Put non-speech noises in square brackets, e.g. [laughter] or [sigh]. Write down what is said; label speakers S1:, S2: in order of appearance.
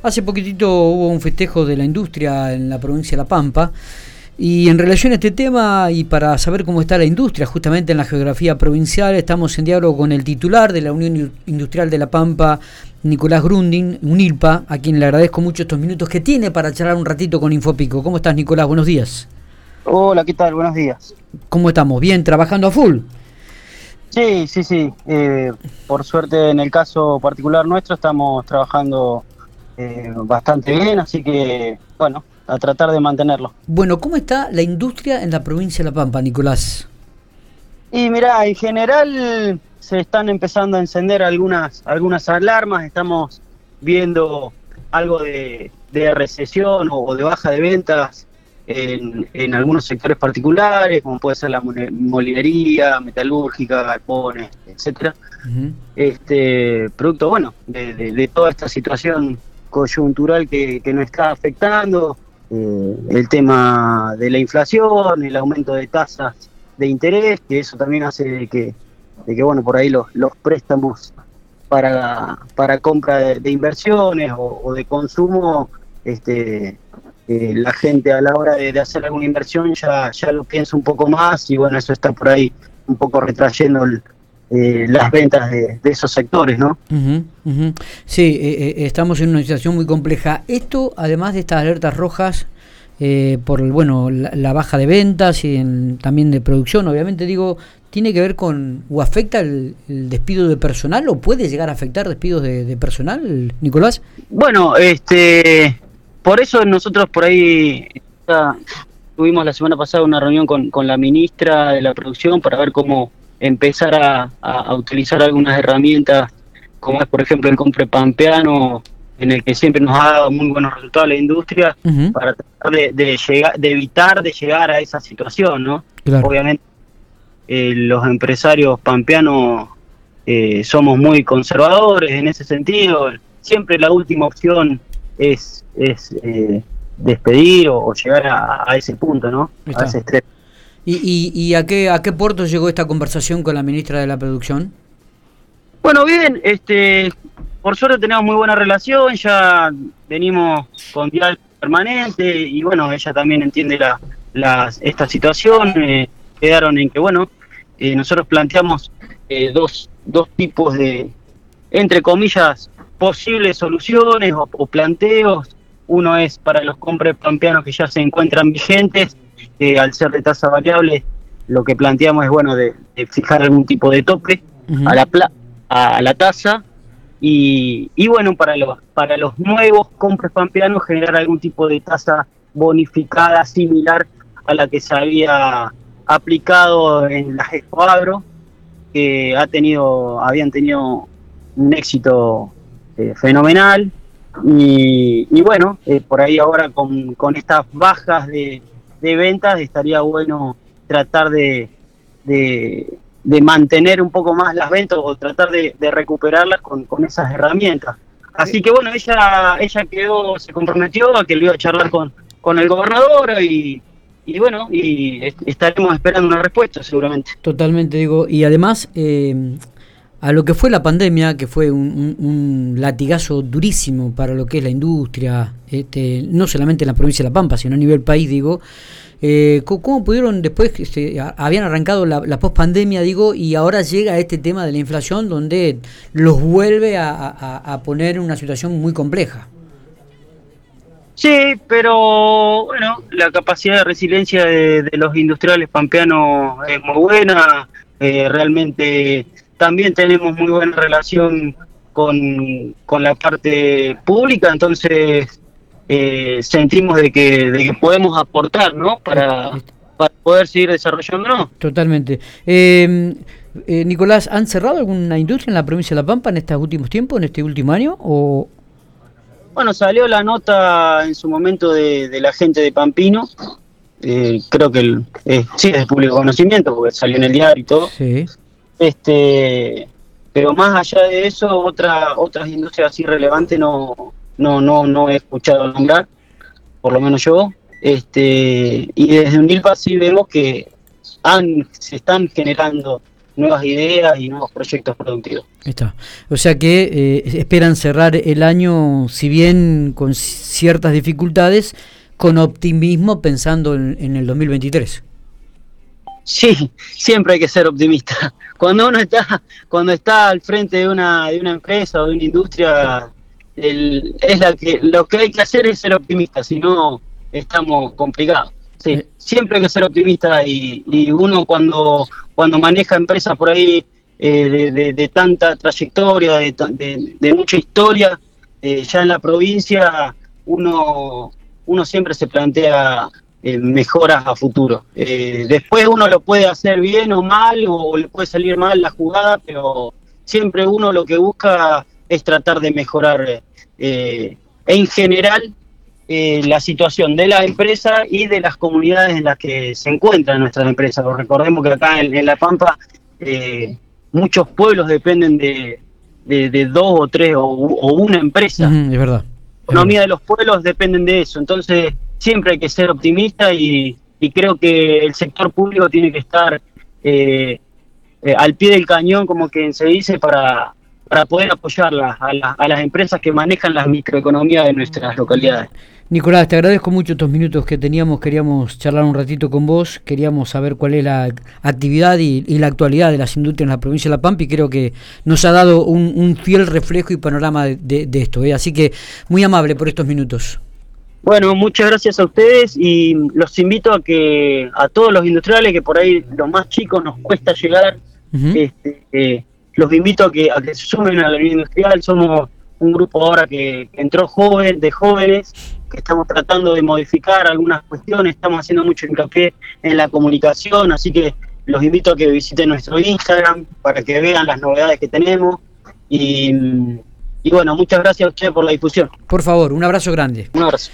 S1: Hace poquitito hubo un festejo de la industria en la provincia de La Pampa. Y en relación a este tema y para saber cómo está la industria, justamente en la geografía provincial, estamos en diálogo con el titular de la Unión Industrial de La Pampa, Nicolás Grundin, UNILPA, a quien le agradezco mucho estos minutos que tiene para charlar un ratito con Infopico. ¿Cómo estás, Nicolás? Buenos días.
S2: Hola, ¿qué tal? Buenos días.
S1: ¿Cómo estamos? ¿Bien? ¿Trabajando a full?
S2: Sí, sí, sí. Eh, por suerte, en el caso particular nuestro, estamos trabajando eh, bastante bien, así que, bueno, a tratar de mantenerlo.
S1: Bueno, ¿cómo está la industria en la provincia de La Pampa, Nicolás?
S2: Y mira, en general se están empezando a encender algunas, algunas alarmas, estamos viendo algo de, recesión o de baja de ventas en, algunos sectores particulares, como puede ser la molinería, metalúrgica, galpones, etcétera. Este producto, bueno, de, toda esta situación coyuntural que, nos está afectando, eh, el tema de la inflación, el aumento de tasas de interés, que eso también hace de que, de que bueno, por ahí los, los préstamos para, para compra de, inversiones o, de consumo, este, eh, la gente a la hora de, hacer alguna inversión ya, ya lo piensa un poco más y bueno, eso está por ahí un poco retrayendo eh, las ventas de, esos sectores, ¿no?
S1: Sí, eh, estamos en una situación muy compleja. Esto, además de estas alertas rojas, por bueno la, baja de ventas y también de producción, obviamente digo, ¿tiene que ver con o afecta el, despido de personal o puede llegar a afectar despidos de, de personal, Nicolás?
S2: Bueno, este por eso nosotros por ahí tuvimos la semana pasada una reunión con, con, la ministra de la producción para ver cómo empezar a, utilizar algunas herramientas, como es por ejemplo el compre pampeano, en el que siempre nos ha dado muy buenos resultados la industria, para tratar de, llegar, de evitar de llegar a esa situación, ¿no? Obviamente eh, los empresarios pampeanos eh, somos muy conservadores en ese sentido, siempre la última opción es, es eh, despedir o, llegar a, ese punto, ¿no? A ese
S1: ¿Y, a, qué, a qué puerto llegó esta conversación con la ministra de la Producción?
S2: Bueno, bien, este, por suerte tenemos muy buena relación, ya venimos con diálogo permanente y bueno, ella también entiende la, esta situación. Eh, quedaron en que, bueno, eh, nosotros planteamos dos, dos tipos de, entre comillas, posibles soluciones o, planteos. Uno es para los compres pampeanos que ya se encuentran vigentes, que al ser de tasa variable, lo que planteamos es bueno de, fijar algún tipo de tope a la a la tasa y, y, bueno para los para los nuevos compres pampeanos generar algún tipo de tasa bonificada similar a la que se había aplicado en las Expo que ha tenido habían tenido un éxito eh, fenomenal. Y, bueno, eh, por ahí ahora con, con estas bajas de, ventas estaría bueno tratar de, de, mantener un poco más las ventas o tratar de, recuperarlas con, con, esas herramientas. Así que bueno, ella ella quedó, se comprometió a que le iba a charlar con, con el gobernador y, y bueno, y estaremos esperando una respuesta seguramente.
S1: Totalmente, digo, y además eh, a lo que fue la pandemia, que fue un, latigazo durísimo para lo que es la industria, este, no solamente en la provincia de La Pampa, sino a nivel país, digo, eh, ¿cómo, pudieron después, este, habían arrancado la, la pospandemia, digo, y ahora llega este tema de la inflación donde los vuelve a, poner en una situación muy compleja?
S2: Sí, pero bueno, la capacidad de resiliencia de, los industriales pampeanos es muy buena, eh, realmente también tenemos muy buena relación con, la parte pública, entonces eh, sentimos de que, de que podemos aportar, ¿no? Para, para poder seguir desarrollándonos.
S1: Totalmente. Em, eh, Nicolás, ¿han cerrado alguna industria en la provincia de La Pampa en estos últimos tiempos, en este último año? O...
S2: Bueno, salió la nota en su momento de, la gente de Pampino. Eh, creo que el, sí es de público conocimiento porque salió en el diario y todo. Sí. Este, pero más allá de eso, otra, otras industrias así relevantes no, no, no, no he escuchado nombrar, por lo menos yo. Este, y desde UNILPA sí vemos que han, se están generando nuevas ideas y nuevos proyectos productivos.
S1: Está. O sea que eh, esperan cerrar el año, si bien con ciertas dificultades, con optimismo pensando en, el 2023.
S2: Sí, siempre hay que ser optimista. [laughs] Cuando uno está, cuando está al frente de una, de una empresa o de una industria, es la que lo que hay que hacer es ser optimista, si no estamos complicados. Sí, eh. siempre hay que ser optimista y, uno cuando, cuando maneja empresas por ahí eh, de, tanta trayectoria, de, mucha historia, eh, ya en la provincia uno, uno siempre se plantea mejoras a futuro. después uno lo puede hacer bien o mal, o le puede salir mal la jugada, pero siempre uno lo que busca es tratar de mejorar en general eh, la situación de la empresa y de las comunidades en las que se encuentran nuestras empresas. Recordemos que acá en, La Pampa eh, muchos pueblos dependen de, de, dos o tres o, una empresa.
S1: es verdad.
S2: La economía de los pueblos dependen de eso. Entonces siempre hay que ser optimista y, creo que el sector público tiene que estar eh, al pie del cañón, como que se dice, para, para poder apoyar a, a las empresas que manejan las microeconomías de nuestras localidades.
S1: Nicolás, te agradezco mucho estos minutos que teníamos, queríamos charlar un ratito con vos, queríamos saber cuál es la actividad y, la actualidad de las industrias en la provincia de La Pampa y creo que nos ha dado un, fiel reflejo y panorama de, esto. ¿eh? Así que muy amable por estos minutos.
S2: Bueno, muchas gracias a ustedes y los invito a que a todos los industriales que por ahí los más chicos nos cuesta llegar, este, eh, los invito a que, a que se sumen a la vida industrial. Somos un grupo ahora que entró joven, de jóvenes que estamos tratando de modificar algunas cuestiones, estamos haciendo mucho hincapié en la comunicación, así que los invito a que visiten nuestro Instagram para que vean las novedades que tenemos y, y bueno, muchas gracias a ustedes por la difusión.
S1: Por favor, un abrazo grande.
S2: Un abrazo.